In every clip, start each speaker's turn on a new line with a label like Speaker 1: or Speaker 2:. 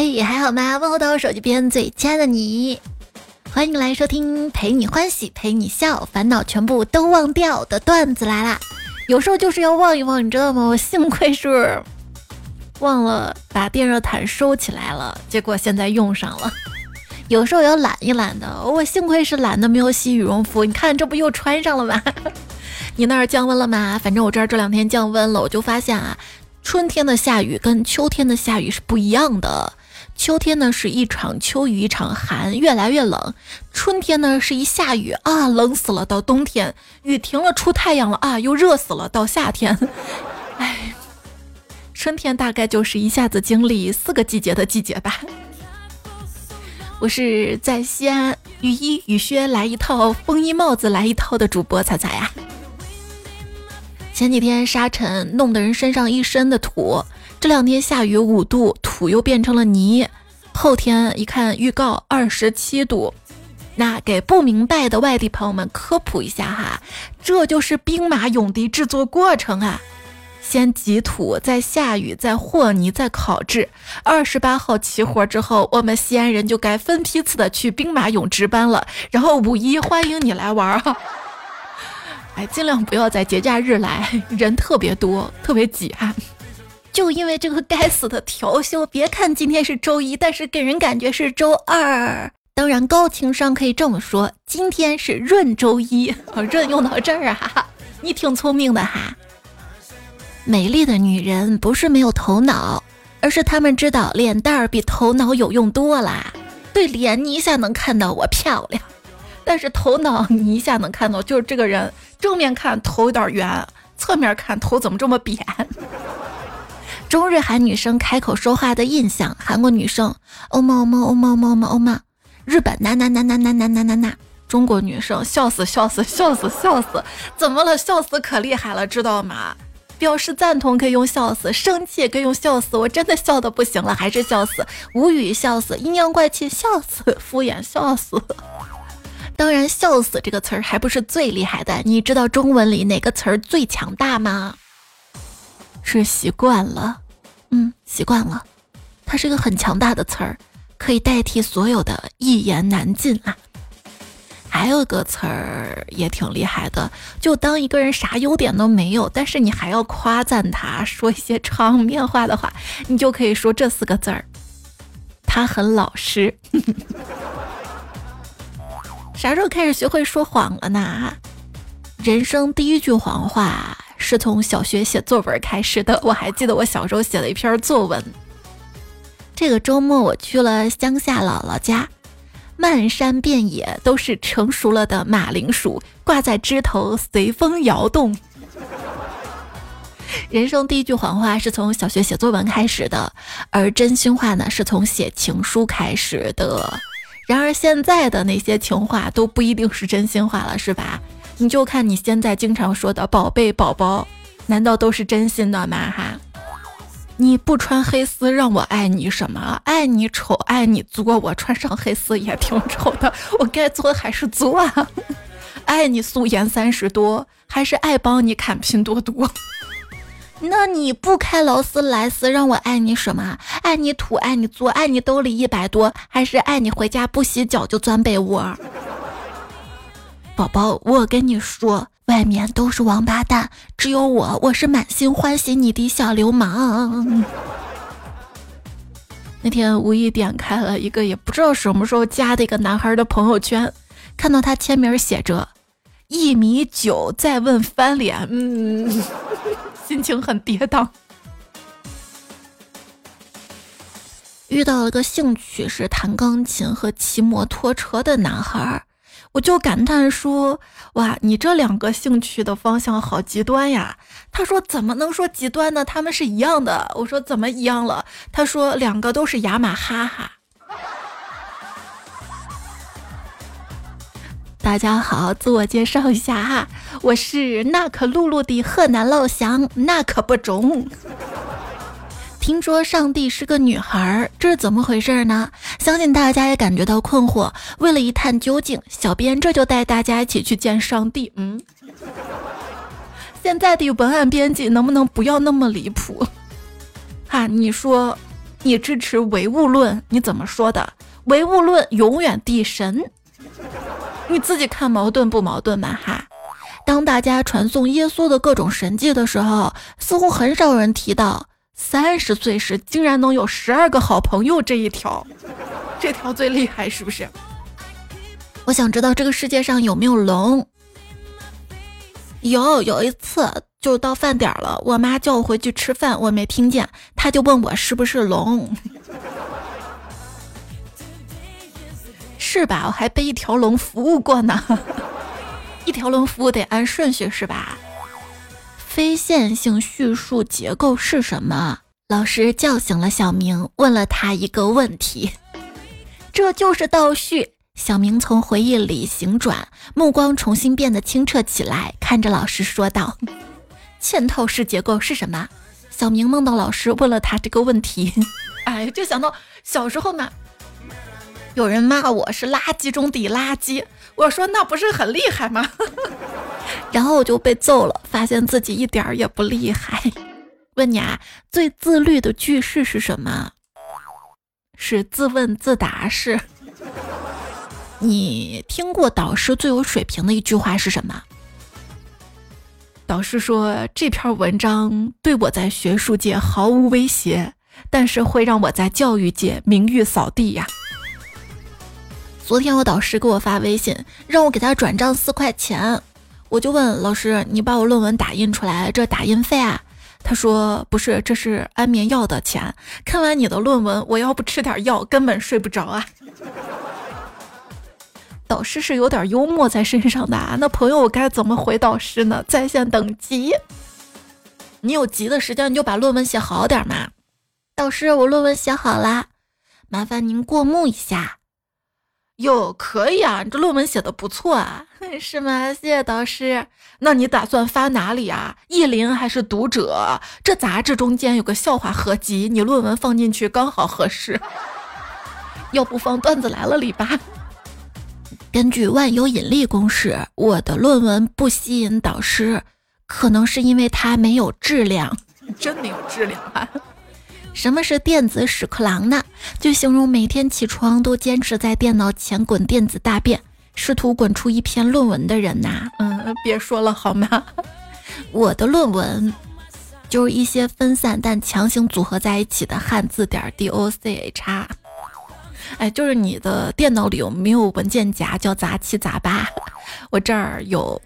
Speaker 1: 嘿，还好吗？问候到我手机边最亲爱的你，欢迎来收听陪你欢喜陪你笑，烦恼全部都忘掉的段子来啦！有时候就是要忘一忘，你知道吗？我幸亏是忘了把电热毯收起来了，结果现在用上了。有时候要懒一懒的，我幸亏是懒得没有洗羽绒服，你看这不又穿上了吗？你那儿降温了吗？反正我这儿这两天降温了，我就发现啊，春天的下雨跟秋天的下雨是不一样的。秋天呢是一场秋雨一场寒，越来越冷；春天呢是一下雨啊，冷死了。到冬天雨停了，出太阳了啊，又热死了。到夏天，哎，春天大概就是一下子经历四个季节的季节吧。我是在西安，雨衣雨靴来一套，风衣帽子来一套的主播彩彩呀。前几天沙尘弄得人身上一身的土，这两天下雨五度，土又变成了泥。后天一看预告二十七度，那给不明白的外地朋友们科普一下哈，这就是兵马俑的制作过程啊。先挤土，再下雨，再和泥，再烤制。二十八号齐活之后，我们西安人就该分批次的去兵马俑值班了。然后五一欢迎你来玩哈，哎，尽量不要在节假日来，人特别多，特别挤啊。就因为这个该死的调休，别看今天是周一，但是给人感觉是周二。当然，高情商可以这么说，今天是闰周一。闰用到这儿啊，你挺聪明的哈。美丽的女人不是没有头脑，而是她们知道脸蛋儿比头脑有用多啦。对脸你一下能看到我漂亮，但是头脑你一下能看到就是这个人正面看头有点圆，侧面看头怎么这么扁。中日韩女生开口说话的印象，韩国女生欧么欧么欧么欧么欧么欧么，日本呐呐呐呐呐呐呐呐呐，中国女生笑死笑死笑死笑死，怎么了？笑死可厉害了，知道吗？表示赞同可以用笑死，生气也可以用笑死。我真的笑的不行了，还是笑死。无语笑死，阴阳怪气笑死，敷衍笑死。当然，笑死这个词儿还不是最厉害的。你知道中文里哪个词儿最强大吗？是习惯了。嗯，习惯了。它是个很强大的词儿，可以代替所有的一言难尽啊。还有个词儿也挺厉害的，就当一个人啥优点都没有，但是你还要夸赞他，说一些场面话的话，你就可以说这四个字儿：他很老实。啥时候开始学会说谎了呢？人生第一句谎话是从小学写作文开始的。我还记得我小时候写了一篇作文。这个周末我去了乡下姥姥家。漫山遍野都是成熟了的马铃薯，挂在枝头随风摇动。人生第一句谎话是从小学写作文开始的，而真心话呢是从写情书开始的。然而现在的那些情话都不一定是真心话了，是吧？你就看你现在经常说的“宝贝”“宝宝”，难道都是真心的吗？哈。你不穿黑丝让我爱你什么？爱你丑，爱你作，我穿上黑丝也挺丑的，我该作还是作啊？爱你素颜三十多，还是爱帮你砍拼多多？那你不开劳斯莱斯让我爱你什么？爱你土，爱你作，爱你兜里一百多，还是爱你回家不洗脚就钻被窝？宝宝，我跟你说。外面都是王八蛋，只有我，我是满心欢喜你的小流氓。那天无意点开了一个也不知道什么时候加的一个男孩的朋友圈，看到他签名写着“一米九”，再问翻脸，嗯，心情很跌宕。遇到了个兴趣是弹钢琴和骑摩托车的男孩。我就感叹说：“哇，你这两个兴趣的方向好极端呀！”他说：“怎么能说极端呢？他们是一样的。”我说：“怎么一样了？”他说：“两个都是雅马哈哈。”大家好，自我介绍一下哈，我是那可露露的河南老乡，那可不中。听说上帝是个女孩，这是怎么回事呢？相信大家也感觉到困惑。为了一探究竟，小编这就带大家一起去见上帝。嗯，现在的文案编辑能不能不要那么离谱？哈，你说你支持唯物论，你怎么说的？唯物论永远地神，你自己看矛盾不矛盾吧？哈，当大家传颂耶稣的各种神迹的时候，似乎很少有人提到三十岁时竟然能有十二个好朋友这一条，这条最厉害是不是？我想知道这个世界上有没有龙？有，有一次就到饭点了，我妈叫我回去吃饭，我没听见，她就问我是不是龙。是吧？我还被一条龙服务过呢。一条龙服务得按顺序是吧？非线性叙述结构是什么？老师叫醒了小明，问了他一个问题。这就是倒叙。小明从回忆里醒转，目光重新变得清澈起来，看着老师说道：“嵌套式结构是什么？”小明梦到老师问了他这个问题，哎，就想到小时候呢。有人骂我是垃圾中的垃圾，我说那不是很厉害吗？然后我就被揍了，发现自己一点儿也不厉害。问你啊，最自律的句式是什么？是自问自答式。你听过导师最有水平的一句话是什么？导师说这篇文章对我在学术界毫无威胁，但是会让我在教育界名誉扫地呀。昨天我导师给我发微信，让我给他转账四块钱，我就问老师：“你把我论文打印出来，这打印费啊？”他说：“不是，这是安眠药的钱。看完你的论文，我要不吃点药，根本睡不着啊。”导师是有点幽默在身上的，那朋友我该怎么回导师呢？在线等急，你有急的时间你就把论文写好点嘛。导师，我论文写好了，麻烦您过目一下。哟，可以啊，你这论文写的不错啊，是吗？谢谢导师。那你打算发哪里啊？意林还是读者？这杂志中间有个笑话合集，你论文放进去刚好合适。要不放段子来了里吧？根据万有引力公式，我的论文不吸引导师，可能是因为它没有质量。真没有质量啊！什么是电子屎壳郎呢？就形容每天起床都坚持在电脑前滚电子大便，试图滚出一篇论文的人呐。嗯，别说了好吗？我的论文就是一些分散但强行组合在一起的汉字点 D O C H。哎，就是你的电脑里有没有文件夹叫杂七杂八？我这儿有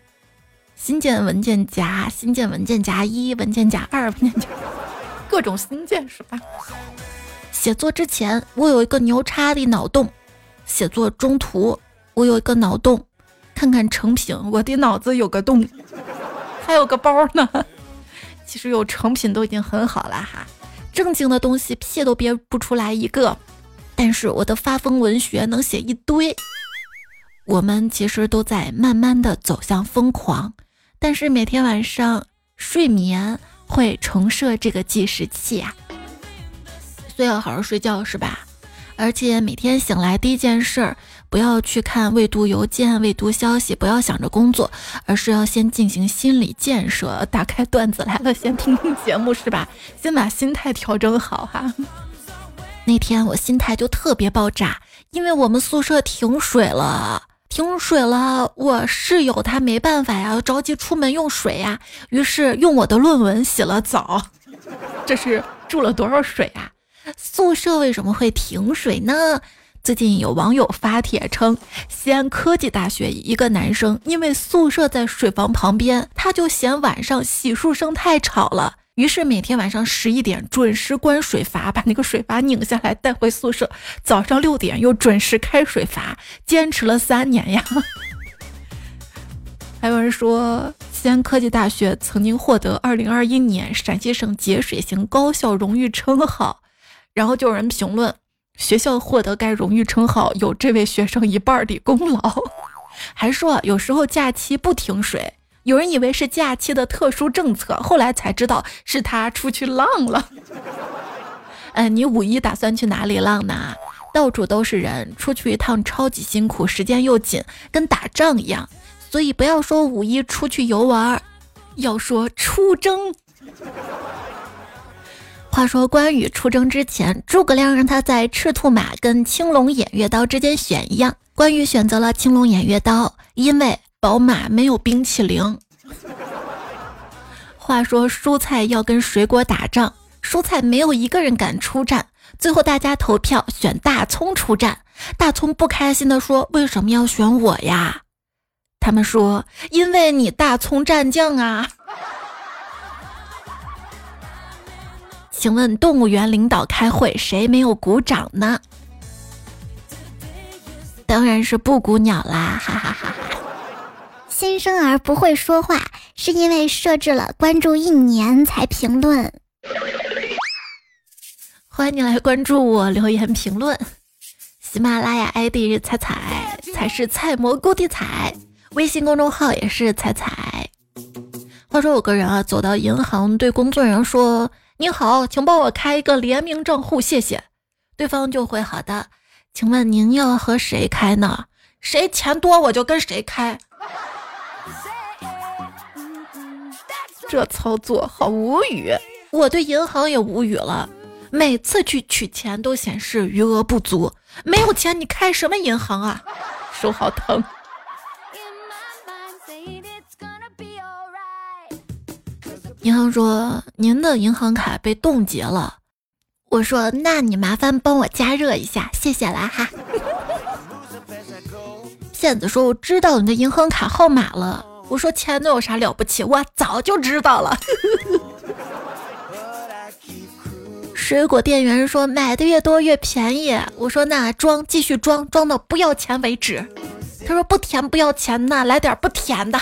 Speaker 1: 新建文件夹、新建文件夹一、文件夹二、文件夹。各种新建是吧？写作之前我有一个牛叉的脑洞，写作中途我有一个脑洞，看看成品我的脑子有个洞，还有个包呢。其实有成品都已经很好了哈，正经的东西屁都憋不出来一个，但是我的发疯文学能写一堆。我们其实都在慢慢的走向疯狂，但是每天晚上睡眠。会重设这个计时器啊，所以要好好睡觉是吧？而且每天醒来第一件事儿，不要去看未读邮件、未读消息，不要想着工作，而是要先进行心理建设。打开段子来了，先听听节目是吧？先把心态调整好哈。那天我心态就特别爆炸，因为我们宿舍停水了。停水了，我室友他没办法呀，着急出门用水呀，于是用我的论文洗了澡。这是注了多少水啊？宿舍为什么会停水呢？最近有网友发帖称，西安科技大学一个男生因为宿舍在水房旁边，他就嫌晚上洗漱声太吵了。于是每天晚上十一点准时关水阀，把那个水阀拧下来带回宿舍。早上六点又准时开水阀，坚持了三年呀。还有人说，西安科技大学曾经获得二零二一年陕西省节水型高校荣誉称号，然后就有人评论，学校获得该荣誉称号有这位学生一半的功劳，还说有时候假期不停水。有人以为是假期的特殊政策，后来才知道是他出去浪了。嗯，你五一打算去哪里浪呢？到处都是人，出去一趟超级辛苦，时间又紧，跟打仗一样。所以不要说五一出去游玩，要说出征。话说关羽出征之前，诸葛亮让他在赤兔马跟青龙偃月刀之间选一样，关羽选择了青龙偃月刀，因为宝马没有冰淇淋。话说蔬菜要跟水果打仗，蔬菜没有一个人敢出战，最后大家投票选大葱出战。大葱不开心的说：“为什么要选我呀？”他们说：“因为你大葱战将啊。”请问动物园领导开会，谁没有鼓掌呢？当然是布谷鸟啦！哈哈哈哈！
Speaker 2: 新生儿不会说话，是因为设置了关注一年才评论。
Speaker 1: 欢迎你来关注我，留言评论。喜马拉雅 ID 是彩彩，才是菜蘑菇的彩。微信公众号也是彩彩。话说有个人啊，走到银行对工作人员说。你好，请帮我开一个联名账户，谢谢。对方就会好的。请问您要和谁开呢？谁钱多我就跟谁开。这操作好无语，我对银行也无语了。每次去取钱都显示余额不足，没有钱你开什么银行啊？手好疼。银行说：“您的银行卡被冻结了。”我说：“那你麻烦帮我加热一下，谢谢啦哈。”骗子说：“我知道你的银行卡号码了。”我说：“钱能有啥了不起？我早就知道了。”水果店员说：“买的越多越便宜。”我说：“那装继续装，装到不要钱为止。”他说：“不甜不要钱呐，来点不甜的。”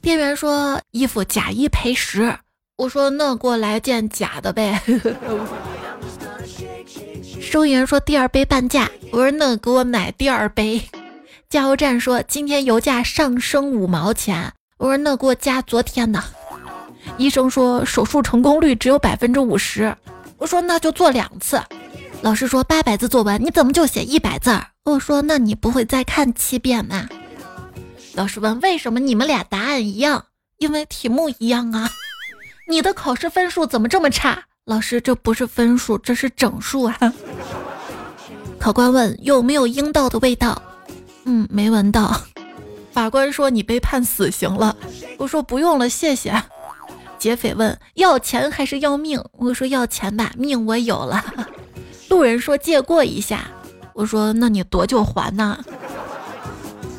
Speaker 1: 店员说：“衣服假一赔十。”我说：“那给我来件假的呗。”收银员说：“第二杯半价。”我说：“那给我买第二杯。”加油站说：“今天油价上升五毛钱。”我说：“那给我加昨天的。”医生说：“手术成功率只有百分之五十。”我说：“那就做两次。”老师说：“八百字作文，你怎么就写一百字儿？”我说：“那你不会再看七遍吗？”老师问：“为什么你们俩答案一样？因为题目一样啊！你的考试分数怎么这么差？”老师：“这不是分数，这是整数啊！”考官问：“有没有阴道的味道？”“嗯，没闻到。”法官说：“你被判死刑了。”我说：“不用了，谢谢。”劫匪问：“要钱还是要命？”我说：“要钱吧，命我有了。”路人说：“借过一下。”我说：“那你多久还呢？”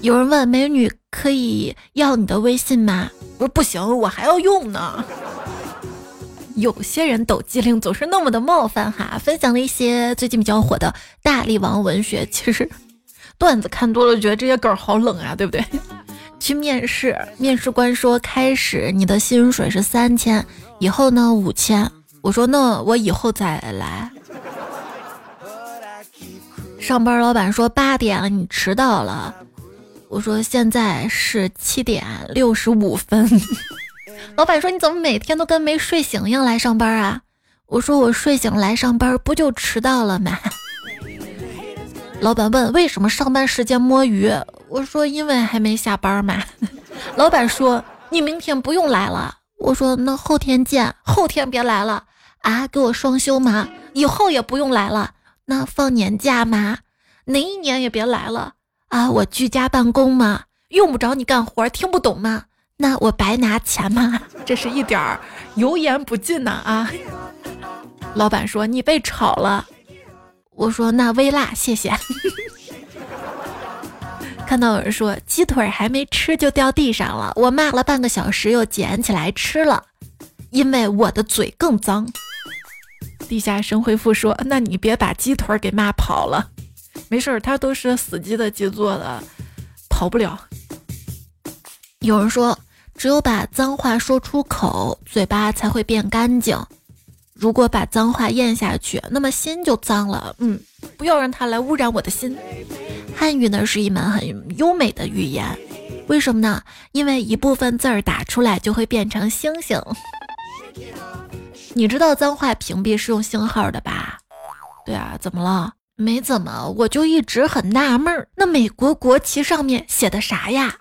Speaker 1: 有人问美女可以要你的微信吗？我说不行，我还要用呢。有些人抖机灵总是那么的冒犯哈。分享了一些最近比较火的大力王文学，其实段子看多了，觉得这些梗好冷啊，对不对？去面试，面试官说开始你的薪水是三千，以后呢五千。我说那我以后再来。上班老板说八点了，你迟到了。我说现在是七点六十五分，老板说你怎么每天都跟没睡醒一样来上班啊？我说我睡醒来上班不就迟到了吗？老板问为什么上班时间摸鱼？我说因为还没下班嘛。老板说你明天不用来了。我说那后天见，后天别来了啊？给我双休吗？以后也不用来了。那放年假吗？哪一年也别来了。啊，我居家办公吗？用不着你干活，听不懂吗？那我白拿钱吗？这是一点儿油盐不进呢啊！老板说你被炒了，我说那微辣，谢谢。看到有人说鸡腿还没吃就掉地上了，我骂了半个小时又捡起来吃了，因为我的嘴更脏。地下神回复说，那你别把鸡腿给骂跑了。没事儿，他都是死鸡的鸡做的，跑不了。有人说，只有把脏话说出口，嘴巴才会变干净。如果把脏话咽下去，那么心就脏了。嗯，不要让它来污染我的心。汉语呢是一门很优美的语言，为什么呢？因为一部分字儿打出来就会变成星星。你知道脏话屏蔽是用星号的吧？对啊，怎么了？没怎么，我就一直很纳闷儿，那美国国旗上面写的啥呀？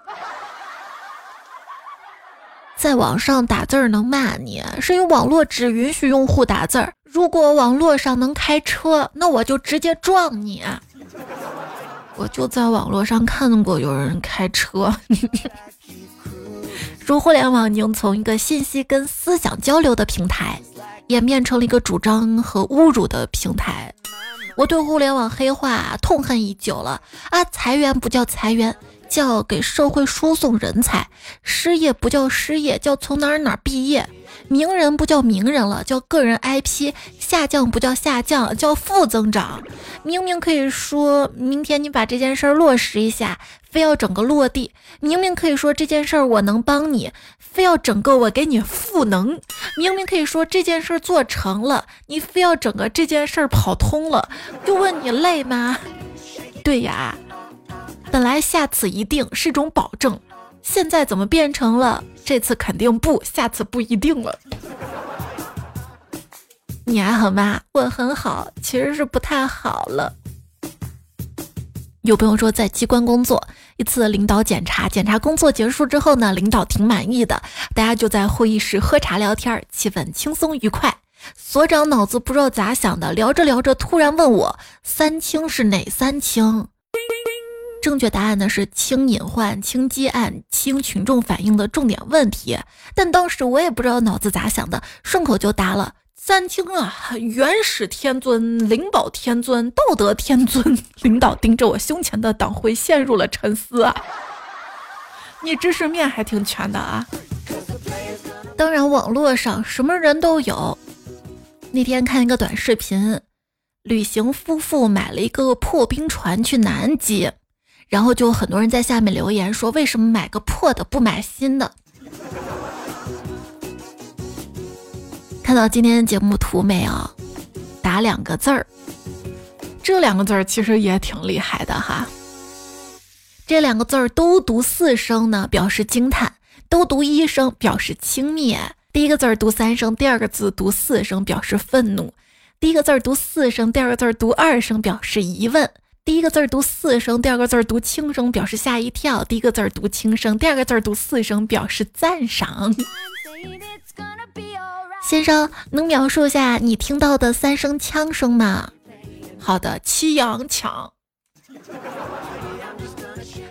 Speaker 1: 在网上打字儿能骂你，是因为网络只允许用户打字儿。如果网络上能开车，那我就直接撞你。我就在网络上看过有人开车。说互联网已经从一个信息跟思想交流的平台，演变成了一个主张和侮辱的平台。我对互联网黑化痛恨已久了啊！裁员不叫裁员。叫给社会输送人才，失业不叫失业，叫从哪儿哪儿毕业；名人不叫名人了，叫个人 IP；下降不叫下降，叫负增长。明明可以说明天你把这件事儿落实一下，非要整个落地；明明可以说这件事儿我能帮你，非要整个我给你赋能；明明可以说这件事儿做成了，你非要整个这件事儿跑通了。就问你累吗？对呀。本来下次一定是种保证，现在怎么变成了这次肯定不，下次不一定了？你还好吗？我很好，其实是不太好了。有朋友说在机关工作，一次领导检查，检查工作结束之后呢，领导挺满意的，大家就在会议室喝茶聊天，气氛轻松愉快。所长脑子不知道咋想的，聊着聊着突然问我：“三清是哪三清？”正确答案呢是轻隐患、轻积案、轻群众反映的重点问题。但当时我也不知道脑子咋想的，顺口就答了三清啊：元始天尊、灵宝天尊、道德天尊。领导盯着我胸前的党徽，陷入了沉思啊。你知识面还挺全的啊。当然，网络上什么人都有。那天看一个短视频，旅行夫妇买了一个破冰船去南极。然后就很多人在下面留言说：“为什么买个破的不买新的？”看到今天节目图没有？打两个字儿，这两个字儿其实也挺厉害的哈。这两个字儿都读四声呢，表示惊叹；都读一声，表示轻蔑。第一个字儿读三声，第二个字读四声，表示愤怒；第一个字儿读四声，第二个字儿读二声，表示疑问。第一个字儿读四声，第二个字儿读轻声，表示吓一跳；第一个字儿读轻声，第二个字儿读四声，表示赞赏。先生，能描述一下你听到的三声枪声吗？好的，七阳枪。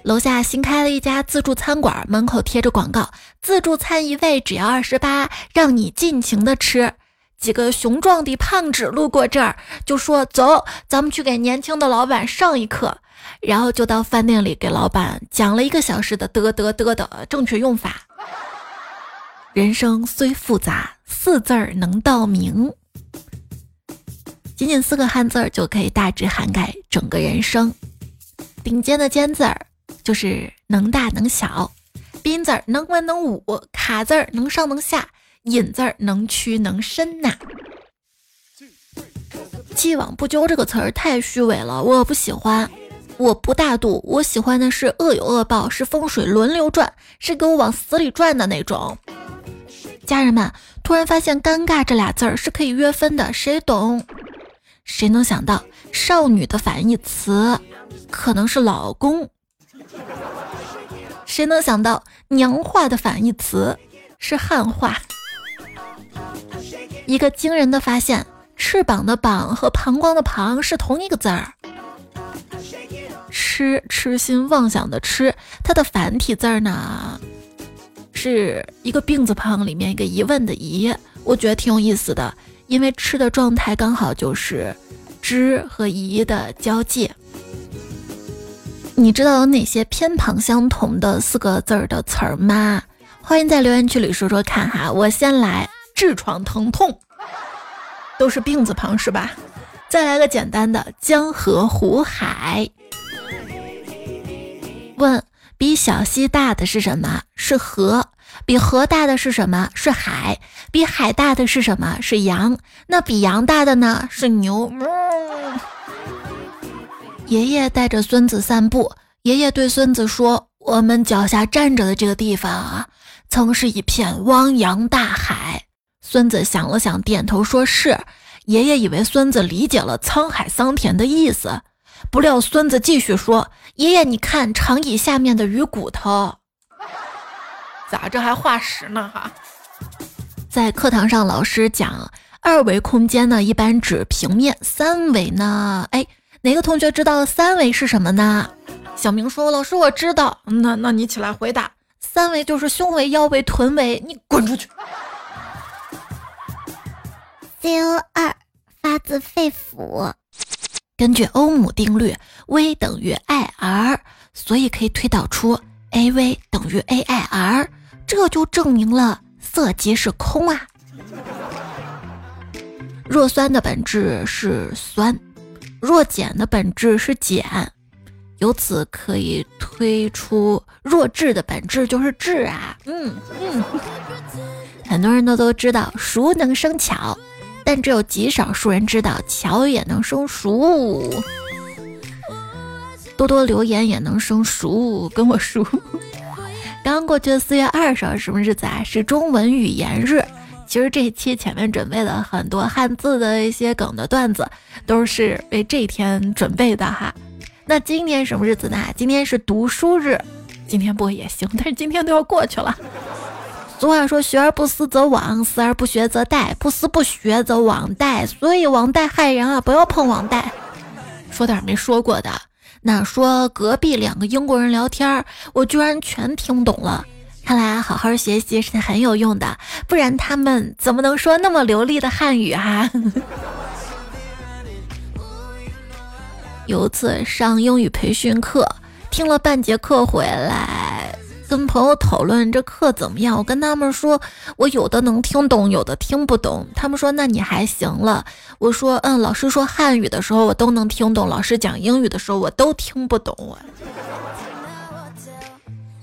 Speaker 1: 楼下新开了一家自助餐馆，门口贴着广告：自助餐一位只要二十八，让你尽情的吃。几个雄壮的胖子路过这儿，就说：“走，咱们去给年轻的老板上一课。”然后就到饭店里给老板讲了一个小时的得得得的正确用法。人生虽复杂，四字儿能道明。仅仅四个汉字儿就可以大致涵盖整个人生。顶尖的尖字儿就是能大能小，斌字儿能文能武，卡字儿能上能下。引字儿能屈能伸呐，既往不咎这个词儿太虚伪了，我不喜欢。我不大度，我喜欢的是恶有恶报，是风水轮流转，是给我往死里转的那种。家人们，突然发现“尴尬”这俩字儿是可以约分的，谁懂？谁能想到少女的反义词可能是老公？谁能想到娘话的反义词是汉话？一个惊人的发现：翅膀的“膀”和膀胱的“膀”是同一个字儿。痴痴心妄想的“痴”，它的繁体字儿呢，是一个病字旁里面一个疑问的“疑”。我觉得挺有意思的，因为“痴”的状态刚好就是“知”和“疑”的交界。你知道有哪些偏旁相同的四个字儿的词儿吗？欢迎在留言区里说说看哈。我先来。痔疮疼痛，都是病字旁是吧？再来个简单的江河湖海。问：比小溪大的是什么？是河。比河大的是什么？是海。比海大的是什么？是羊。那比羊大的呢？是牛。爷爷带着孙子散步，爷爷对孙子说：“我们脚下站着的这个地方啊，曾是一片汪洋大海。”孙子想了想，点头说是。爷爷以为孙子理解了沧海桑田的意思，不料孙子继续说：“爷爷，你看长椅下面的鱼骨头。”
Speaker 3: 咋这还化石呢？哈，
Speaker 1: 在课堂上，老师讲二维空间呢，一般指平面；三维呢，哎，哪个同学知道三维是什么呢？
Speaker 3: 小明说：“老师，我知道。”那那你起来回答。
Speaker 1: 三维就是胸围、腰围、臀围。你滚出去
Speaker 2: ！CO 二发自肺腑。
Speaker 1: 根据欧姆定律，V 等于 IR，所以可以推导出 AV 等于 AIR，这就证明了色即是空啊。弱酸的本质是酸，弱碱的本质是碱。由此可以推出弱智的本质就是智啊，嗯嗯，很多人都都知道熟能生巧，但只有极少数人知道巧也能生熟。多多留言也能生熟，跟我熟。刚过去的四月二十号什么日子啊？是中文语言日。其实这一期前面准备了很多汉字的一些梗的段子，都是为这一天准备的哈。那今天什么日子呢？今天是读书日，今天播也行，但是今天都要过去了。俗话说：“学而不思则罔，思而不学则殆，不思不学则罔殆。”所以网贷害人啊，不要碰网贷。说点没说过的，那说隔壁两个英国人聊天，我居然全听懂了。看来好好学习是很有用的，不然他们怎么能说那么流利的汉语哈？有次上英语培训课，听了半节课回来，跟朋友讨论这课怎么样。我跟他们说，我有的能听懂，有的听不懂。他们说，那你还行了。我说，嗯，老师说汉语的时候我都能听懂，老师讲英语的时候我都听不懂。我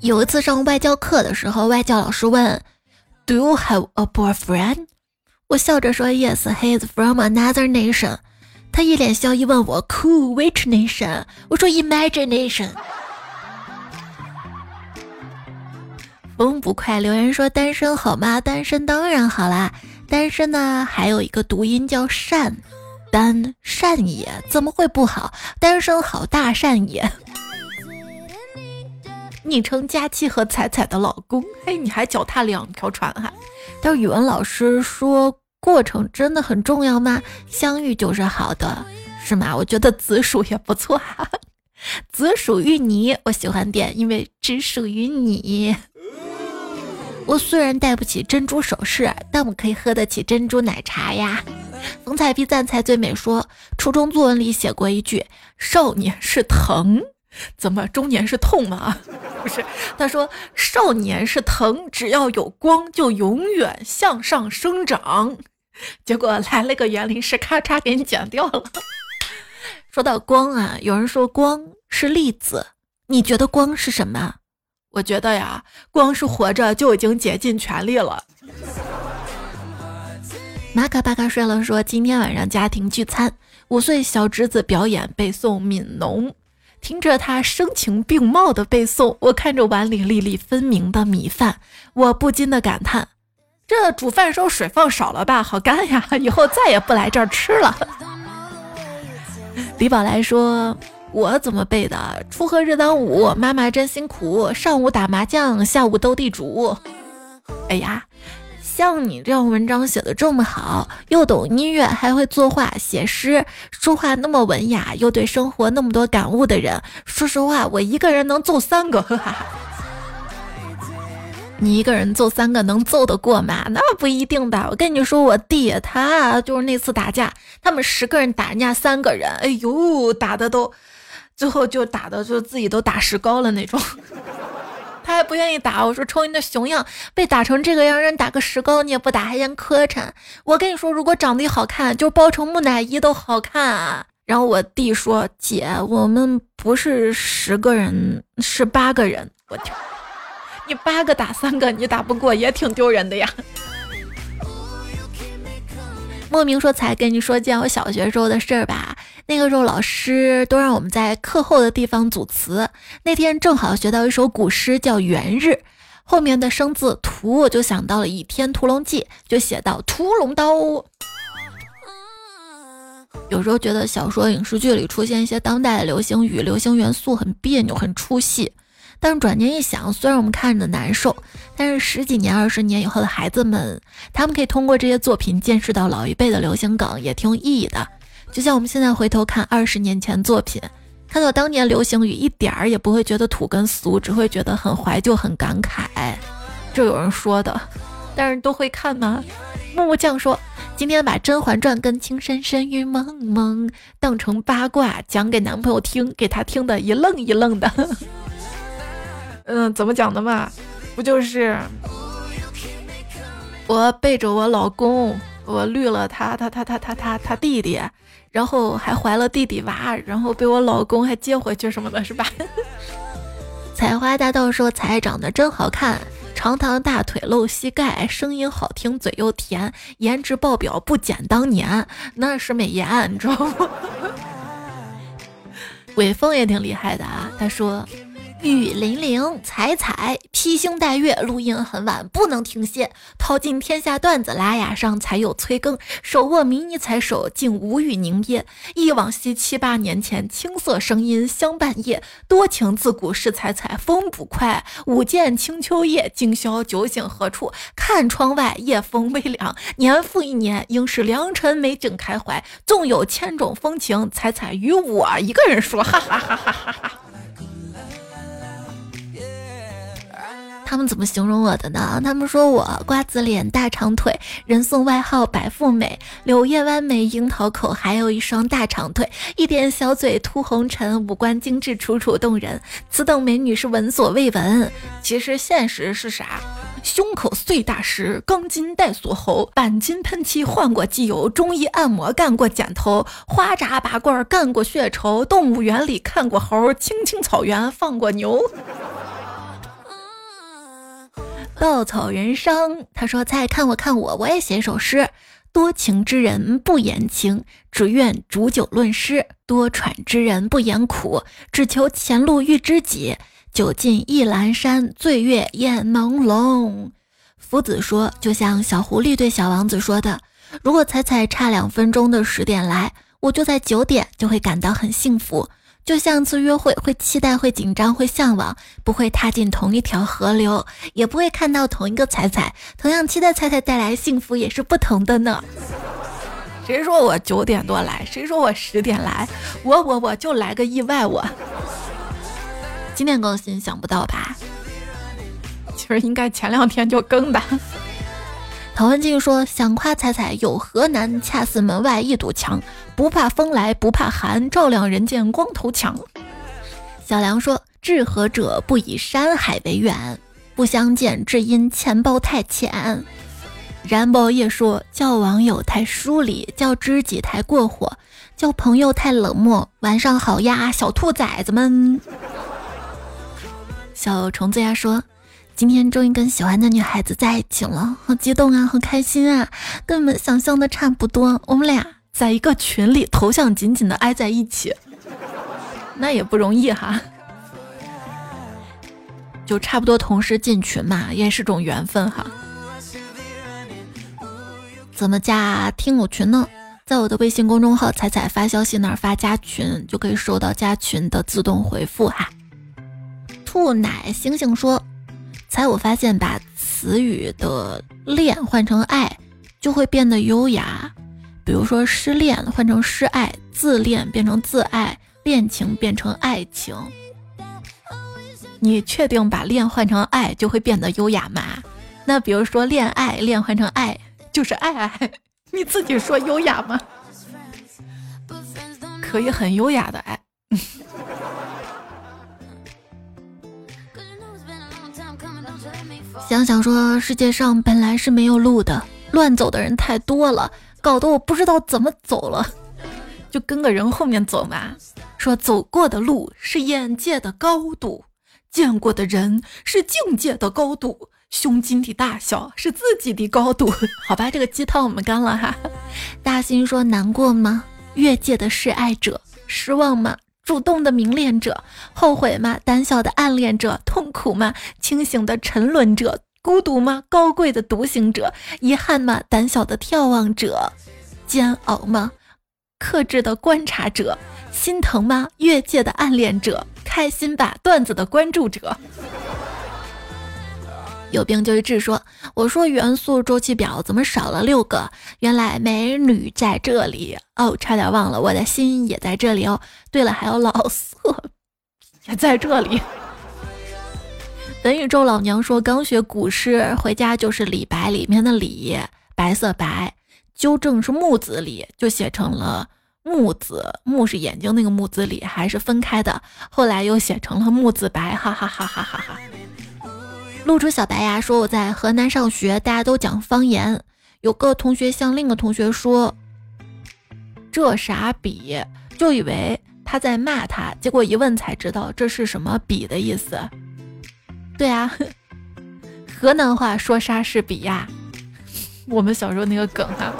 Speaker 1: 有一次上外教课的时候，外教老师问，Do you have a boyfriend？我笑着说，Yes, he is from another nation。他一脸笑意问我：“Cool which nation？” 我说：“Imagination。”风不快留言说：“单身好吗？单身当然好啦。单身呢，还有一个读音叫善，单善也，怎么会不好？单身好大善也。”昵称佳期和彩彩的老公，嘿，你还脚踏两条船哈？但是语文老师说。过程真的很重要吗？相遇就是好的，是吗？我觉得紫薯也不错哈，紫薯芋泥我喜欢点，因为只属于你。我虽然戴不起珍珠首饰，但我可以喝得起珍珠奶茶呀。逢彩必赞才最美说，初中作文里写过一句：少年是疼。怎么中年是痛吗？不是，他说少年是疼，只要有光就永远向上生长。结果来了个园林师，咔嚓给你剪掉了。说到光啊，有人说光是粒子，你觉得光是什么？我觉得呀，光是活着就已经竭尽全力了。马卡巴卡睡了，说今天晚上家庭聚餐，五岁小侄子表演背诵《悯农》。听着他声情并茂的背诵，我看着碗里粒粒分明的米饭，我不禁的感叹：这煮饭时候水放少了吧，好干呀！以后再也不来这儿吃了。李宝来说：“我怎么背的？锄禾日当午，妈妈真辛苦，上午打麻将，下午斗地主。”哎呀！像你这样文章写的这么好，又懂音乐，还会作画、写诗，说话那么文雅，又对生活那么多感悟的人，说实话，我一个人能揍三个，哈哈。你一个人揍三个能揍得过吗？那不一定的。我跟你说，我弟他就是那次打架，他们十个人打人家三个人，哎呦，打的都，最后就打的就自己都打石膏了那种。他还不愿意打，我说瞅你那熊样，被打成这个样，让人打个石膏你也不打，还嫌磕碜。我跟你说，如果长得好看，就包成木乃伊都好看啊。然后我弟说：“姐，我们不是十个人，是八个人。”我天，你八个打三个，你打不过也挺丢人的呀。莫名说才跟你说件我小学时候的事儿吧。那个时候老师都让我们在课后的地方组词。那天正好学到一首古诗叫《元日》，后面的生字“屠”，我就想到了《倚天屠龙记》，就写到“屠龙刀”。有时候觉得小说、影视剧里出现一些当代的流行语、流行元素很别扭、很出戏。但是转念一想，虽然我们看着难受，但是十几年、二十年以后的孩子们，他们可以通过这些作品见识到老一辈的流行梗，也挺有意义的。就像我们现在回头看二十年前作品，看到当年流行语，一点儿也不会觉得土跟俗，只会觉得很怀旧、很感慨。这有人说的，但是都会看吗？木木酱说。今天把《甄嬛传》跟《情深深雨蒙蒙》当成八卦讲给男朋友听，给他听的一愣一愣的。嗯，怎么讲的嘛？不就是我背着我老公，我绿了他他他他他他他弟弟，然后还怀了弟弟娃，然后被我老公还接回去什么的，是吧？采花大盗说：“才长得真好看。”长堂大腿露膝盖，声音好听嘴又甜，颜值爆表不减当年，那是美颜，你知道吗？伟峰也挺厉害的啊，他说。雨霖铃，彩彩，披星戴月，录音很晚，不能停歇。淘尽天下段子，拉雅上才有催更。手握迷你彩手，竟无语凝噎。忆往昔七八年前，青涩声音相伴夜。多情自古是彩彩，风不快。舞剑清秋夜，今宵酒醒何处？看窗外，夜风微凉。年复一年，应是良辰美景开怀。纵有千种风情，彩彩与我一个人说，哈哈哈哈哈哈。他们怎么形容我的呢？他们说我瓜子脸、大长腿，人送外号“白富美”，柳叶弯眉、樱桃口，还有一双大长腿，一点小嘴涂红尘，五官精致，楚楚动人。此等美女是闻所未闻。其实现实是啥？胸口碎大石，钢筋带锁喉，钣金喷漆换过机油，中医按摩干过剪头，花扎拔罐干过血稠，动物园里看过猴，青青草原放过牛。稻草人伤，他说：“再看我看我，我也写一首诗。多情之人不言情，只愿煮酒论诗；多舛之人不言苦，只求前路遇知己。酒尽一阑珊，醉月眼朦胧。”夫子说：“就像小狐狸对小王子说的，如果彩彩差两分钟的十点来，我就在九点就会感到很幸福。”就像次约会，会期待，会紧张，会向往，不会踏进同一条河流，也不会看到同一个彩彩。同样期待彩彩带来幸福，也是不同的呢。谁说我九点多来？谁说我十点来？我我我就来个意外，我今天更新，想不到吧？其 实应该前两天就更的。陶文静说：“想夸彩彩有何难？恰似门外一堵墙，不怕风来，不怕寒，照亮人间光头强。”小梁说：“志合者不以山海为远，不相见只因钱包太浅。”然包夜说：“叫网友太疏离，叫知己太过火，叫朋友太冷漠。晚上好呀，小兔崽子们。”小虫子呀说。今天终于跟喜欢的女孩子在一起了，好激动啊，好开心啊，跟你们想象的差不多。我们俩在一个群里，头像紧紧的挨在一起，那也不容易哈。就差不多同时进群嘛，也是种缘分哈。怎么加听友群呢？在我的微信公众号“彩彩发消息”那儿发加群，就可以收到加群的自动回复哈。兔奶星星说。才我发现，把词语的“恋”换成“爱”，就会变得优雅。比如说，失恋换成“失爱”，自恋变成“自爱”，恋情变成“爱情”。你确定把“恋”换成“爱”就会变得优雅吗？那比如说，恋爱“恋”换成“爱”，就是爱爱。你自己说优雅吗？可以很优雅的爱。想想说，世界上本来是没有路的，乱走的人太多了，搞得我不知道怎么走了，就跟个人后面走嘛。说走过的路是眼界的高度，见过的人是境界的高度，胸襟的大小是自己的高度。好吧，这个鸡汤我们干了哈。大心说难过吗？越界的示爱者，失望吗？主动的明恋者，后悔吗？胆小的暗恋者，痛苦吗？清醒的沉沦者，孤独吗？高贵的独行者，遗憾吗？胆小的眺望者，煎熬吗？克制的观察者，心疼吗？越界的暗恋者，开心吧，段子的关注者。有病就去治。说，我说元素周期表怎么少了六个？原来美女在这里哦，差点忘了，我的心也在这里哦。对了，还有老色也在这里。本宇宙老娘说，刚学古诗，回家就是李白里面的李，白色白，纠正是木子李，就写成了木子，木是眼睛那个木子李，还是分开的。后来又写成了木子白，哈哈哈哈哈哈。露出小白牙说：“我在河南上学，大家都讲方言。有个同学向另一个同学说：‘这啥笔？’就以为他在骂他，结果一问才知道这是什么笔的意思。对啊，河南话说啥是比呀？我们小时候那个梗啊。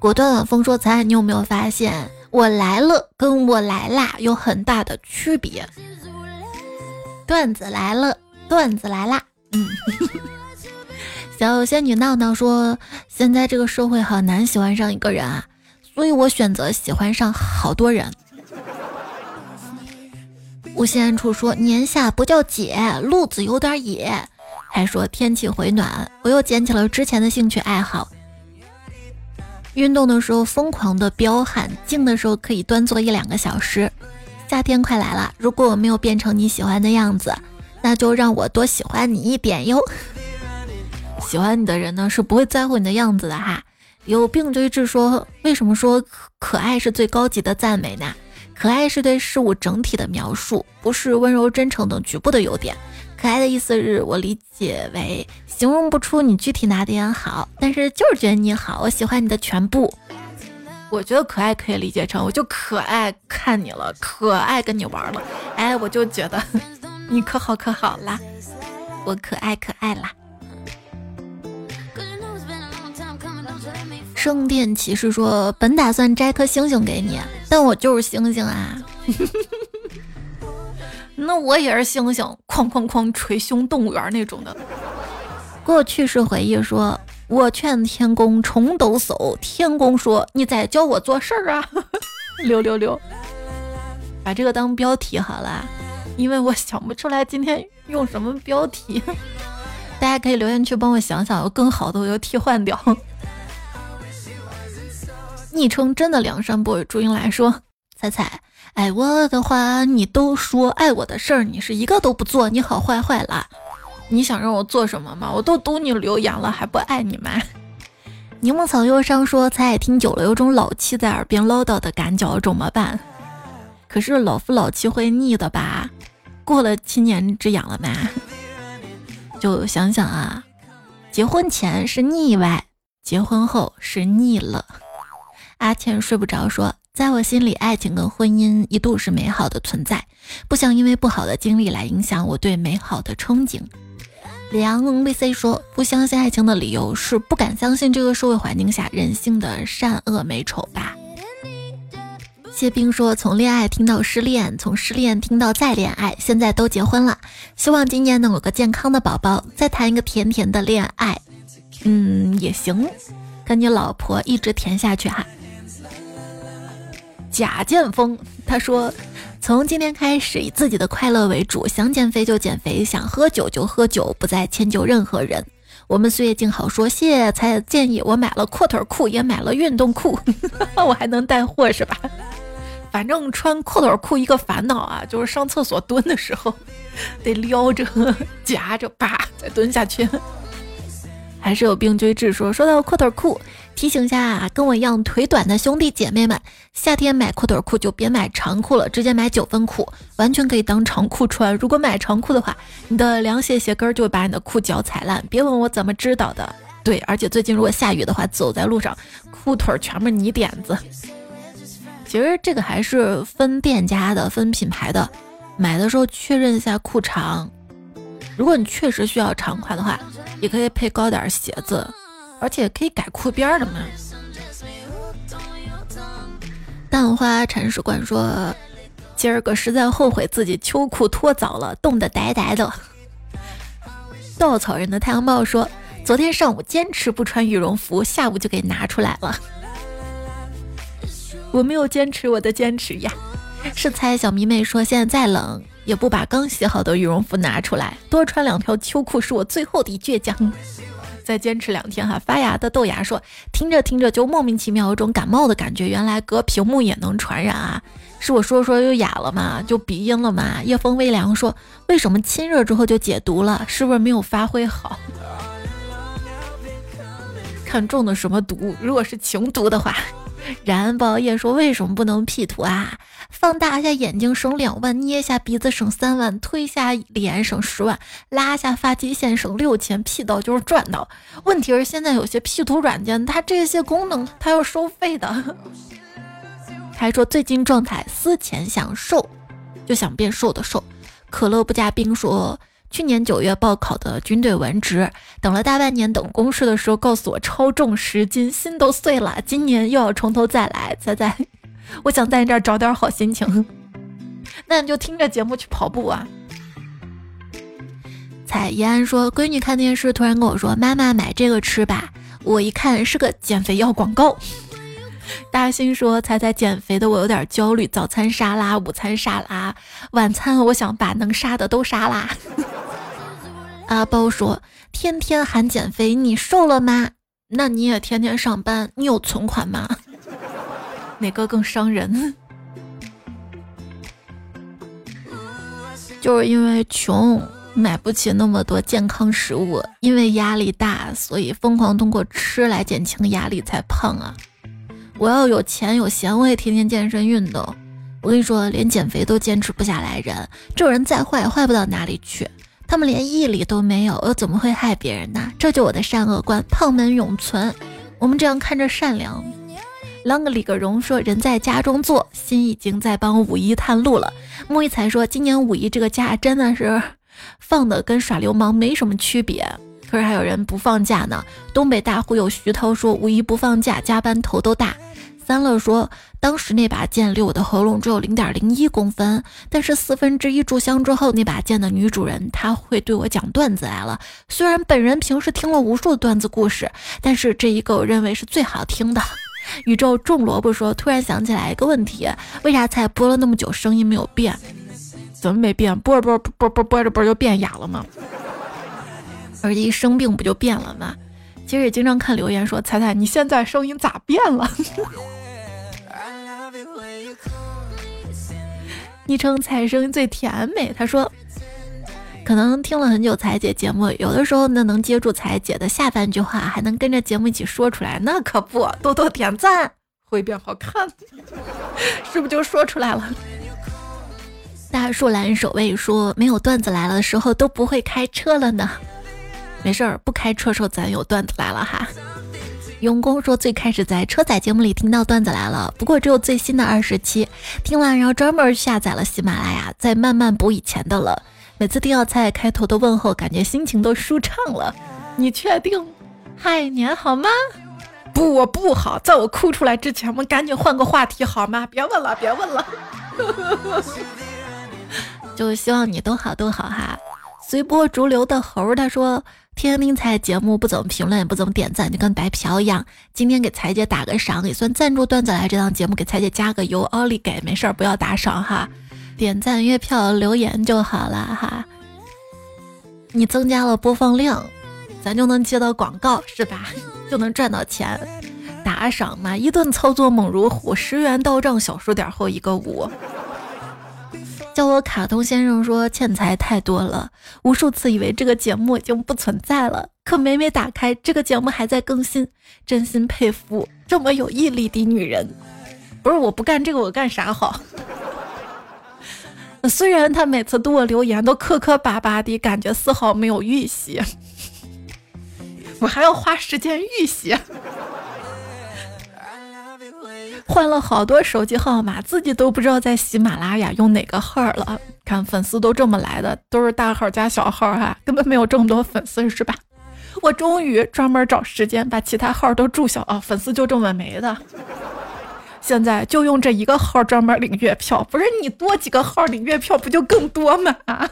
Speaker 1: 果断晚风说：‘咱你有没有发现，我来了跟我来啦有很大的区别？’”段子来了，段子来啦！嗯，小仙女闹闹说：“现在这个社会很难喜欢上一个人啊，所以我选择喜欢上好多人。”无限处说：“年下不叫姐，路子有点野。”还说天气回暖，我又捡起了之前的兴趣爱好。运动的时候疯狂的彪悍，静的时候可以端坐一两个小时。夏天快来了，如果我没有变成你喜欢的样子，那就让我多喜欢你一点哟。喜欢你的人呢，是不会在乎你的样子的哈。有病就治说，为什么说可爱是最高级的赞美呢？可爱是对事物整体的描述，不是温柔、真诚等局部的优点。可爱的意思是我理解为形容不出你具体哪点好，但是就是觉得你好，我喜欢你的全部。我觉得可爱可以理解成，我就可爱看你了，可爱跟你玩了，哎，我就觉得你可好可好啦，我可爱可爱啦。圣殿骑士说：“本打算摘颗星星给你，但我就是星星啊。”那我也是星星，哐哐哐捶胸，动物园那种的。过去式回忆说。我劝天公重抖擞，天公说：“你在教我做事儿啊！” 六六六，把这个当标题好了，因为我想不出来今天用什么标题。大家可以留言区帮我想想，有更好的我就替换掉。昵称真的梁山伯祝英来说：“彩彩，爱我的话你都说，爱我的事儿你是一个都不做，你好坏坏啦。”你想让我做什么吗？我都读你留言了，还不爱你吗？柠檬草忧伤说：“才爱听久了，有种老气在耳边唠叨的感觉，怎么办？”可是老夫老妻会腻的吧？过了七年之痒了吗？就想想啊，结婚前是腻歪，结婚后是腻了。阿倩睡不着说：“在我心里，爱情跟婚姻一度是美好的存在，不想因为不好的经历来影响我对美好的憧憬。”梁 VC 说：“不相信爱情的理由是不敢相信这个社会环境下人性的善恶美丑吧。”谢冰说：“从恋爱听到失恋，从失恋听到再恋爱，现在都结婚了，希望今年能有个健康的宝宝，再谈一个甜甜的恋爱。嗯，也行，跟你老婆一直甜下去哈。”贾建峰他说。从今天开始，以自己的快乐为主，想减肥就减肥，想喝酒就喝酒，不再迁就任何人。我们岁月静好说，谢谢才建议我买了阔腿裤，也买了运动裤，我还能带货是吧？反正穿阔腿裤一个烦恼啊，就是上厕所蹲的时候得撩着夹着，叭再蹲下去。还是有病追治说，说到阔腿裤。提醒下，跟我一样腿短的兄弟姐妹们，夏天买阔腿裤就别买长裤了，直接买九分裤，完全可以当长裤穿。如果买长裤的话，你的凉鞋鞋跟就会把你的裤脚踩烂。别问我怎么知道的。对，而且最近如果下雨的话，走在路上，裤腿全部泥点子。其实这个还是分店家的，分品牌的，买的时候确认一下裤长。如果你确实需要长款的话，也可以配高点鞋子。而且可以改裤边的嘛。蛋花铲屎官说：“今儿个实在后悔自己秋裤脱早了，冻得呆呆的。”稻草人的太阳帽说：“昨天上午坚持不穿羽绒服，下午就给拿出来了。”我没有坚持我的坚持呀。是猜小迷妹说现在再冷也不把刚洗好的羽绒服拿出来，多穿两条秋裤是我最后的倔强。再坚持两天哈。发芽的豆芽说，听着听着就莫名其妙有种感冒的感觉，原来隔屏幕也能传染啊！是我说说又哑了吗？就鼻音了吗？夜风微凉说，为什么亲热之后就解毒了？是不是没有发挥好？看中的什么毒？如果是情毒的话。然宝夜说：“为什么不能 P 图啊？放大一下眼睛省两万，捏下鼻子省三万，推下脸省十万，拉下发际线省六千，P 到就是赚到。问题是现在有些 P 图软件，它这些功能它要收费的。还说最近状态思前想瘦，就想变瘦的瘦。可乐不加冰说。”去年九月报考的军队文职，等了大半年，等公示的时候告诉我超重十斤，心都碎了。今年又要从头再来，猜猜？我想在你这儿找点好心情，那你就听着节目去跑步啊。彩烟说，闺女看电视，突然跟我说：“妈妈买这个吃吧。”我一看是个减肥药广告。大兴说：“猜猜减肥的我有点焦虑，早餐沙拉，午餐沙拉，晚餐我想把能杀的都杀啦。”阿包说：“天天喊减肥，你瘦了吗？那你也天天上班，你有存款吗？哪个更伤人？就是因为穷，买不起那么多健康食物；因为压力大，所以疯狂通过吃来减轻压力，才胖啊！我要有钱有闲，我也天天健身运动。我跟你说，连减肥都坚持不下来人，这种人再坏，坏不到哪里去。”他们连毅力都没有，又怎么会害别人呢？这就我的善恶观，胖门永存。我们这样看着善良。啷个里个荣说，人在家中坐，心已经在帮五一探路了。木一才说，今年五一这个假真的是放的跟耍流氓没什么区别。可是还有人不放假呢。东北大忽悠徐涛说，五一不放假，加班头都大。三乐说，当时那把剑离我的喉咙只有零点零一公分，但是四分之一炷香之后，那把剑的女主人她会对我讲段子来了。虽然本人平时听了无数段子故事，但是这一个我认为是最好听的。宇宙种萝卜说，突然想起来一个问题，为啥菜播了那么久声音没有变？怎么没变？播着播播播播着播着就变哑了吗？而且一生病不就变了吗？其实也经常看留言说：“彩彩，你现在声音咋变了？” 昵称彩声音最甜美，他说：“可能听了很久彩姐节目，有的时候呢能接住彩姐的下半句话，还能跟着节目一起说出来，那可不多多点赞会变好看，是不是就说出来了？”大树兰守卫说：“没有段子来了的时候都不会开车了呢。”没事儿，不开车时候咱有段子来了哈。永工说最开始在车载节目里听到段子来了，不过只有最新的二十期，听完然后专门下载了喜马拉雅，再慢慢补以前的了。每次听到菜开头的问候，感觉心情都舒畅了。你确定？嗨，年好吗？不，我不好，在我哭出来之前，我们赶紧换个话题好吗？别问了，别问了。就希望你都好都好哈。随波逐流的猴他说。天明彩节目不怎么评论，也不怎么点赞，就跟白嫖一样。今天给彩姐打个赏，也算赞助段子来这档节目，给彩姐加个油。奥利给，没事儿不要打赏哈，点赞、月票、留言就好了哈。你增加了播放量，咱就能接到广告是吧？就能赚到钱。打赏嘛，一顿操作猛如虎，十元到账小数点后一个五。叫我卡通先生说欠财太多了，无数次以为这个节目已经不存在了，可每每打开这个节目还在更新，真心佩服这么有毅力的女人。不是我不干这个，我干啥好？虽然他每次对我留言都磕磕巴巴的，感觉丝毫没有预习，我还要花时间预习。换了好多手机号码，自己都不知道在喜马拉雅用哪个号了。看粉丝都这么来的，都是大号加小号哈，根本没有这么多粉丝是吧？我终于专门找时间把其他号都注销啊，粉丝就这么没的。现在就用这一个号专门领月票，不是你多几个号领月票不就更多吗？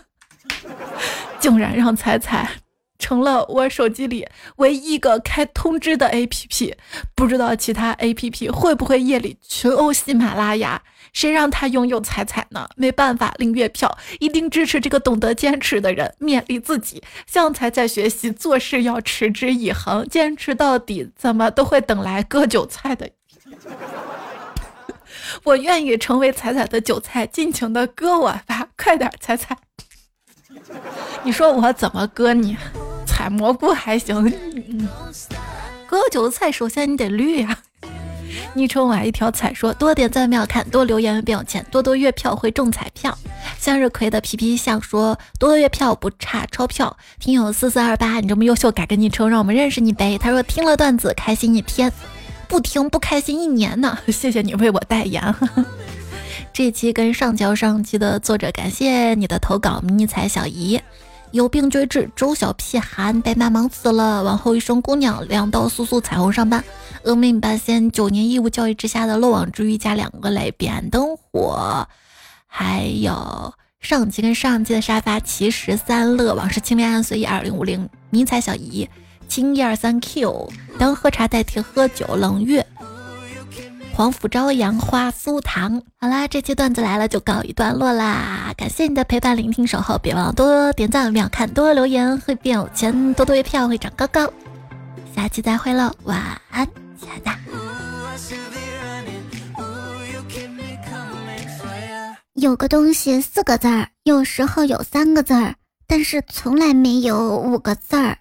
Speaker 1: 竟然让彩彩成了我手机里唯一一个开通知的 APP，不知道其他 APP 会不会夜里群殴喜马拉雅？谁让他拥有彩彩呢？没办法领月票，一定支持这个懂得坚持的人，勉励自己，向彩彩学习，做事要持之以恒，坚持到底，怎么都会等来割韭菜的。我愿意成为彩彩的韭菜，尽情的割我吧，快点，彩彩。你说我怎么割你？采蘑菇还行，割韭菜首先你得绿呀。昵称我一条彩说多点赞秒看，多留言变有钱，多多月票会中彩票。向日葵的皮皮象说多多月票不差钞票。听友四四二八，你这么优秀，改个昵称让我们认识你呗。他说听了段子开心一天，不听不开心一年呢。谢谢你为我代言。这期跟上交上期的作者，感谢你的投稿，迷彩小姨。有病追治，周小屁孩被骂忙死了。往后一生姑娘，两道速速彩虹上班。峨眉半仙，九年义务教育之下的漏网之鱼加两个雷，彼岸灯火。还有上期跟上期的沙发骑十三乐，往事清恋案随意二零五零迷彩小姨，清一二三 Q，当喝茶代替喝酒，冷月。黄甫朝阳花酥糖，好啦，这期段子来了就告一段落啦！感谢你的陪伴、聆听、守候，别忘了多多点赞、秒看、多留言，会变有钱；多多月票会长高高。下期再会喽，晚安，亲爱的。
Speaker 2: 有个东西四个字儿，有时候有三个字儿，但是从来没有五个字儿。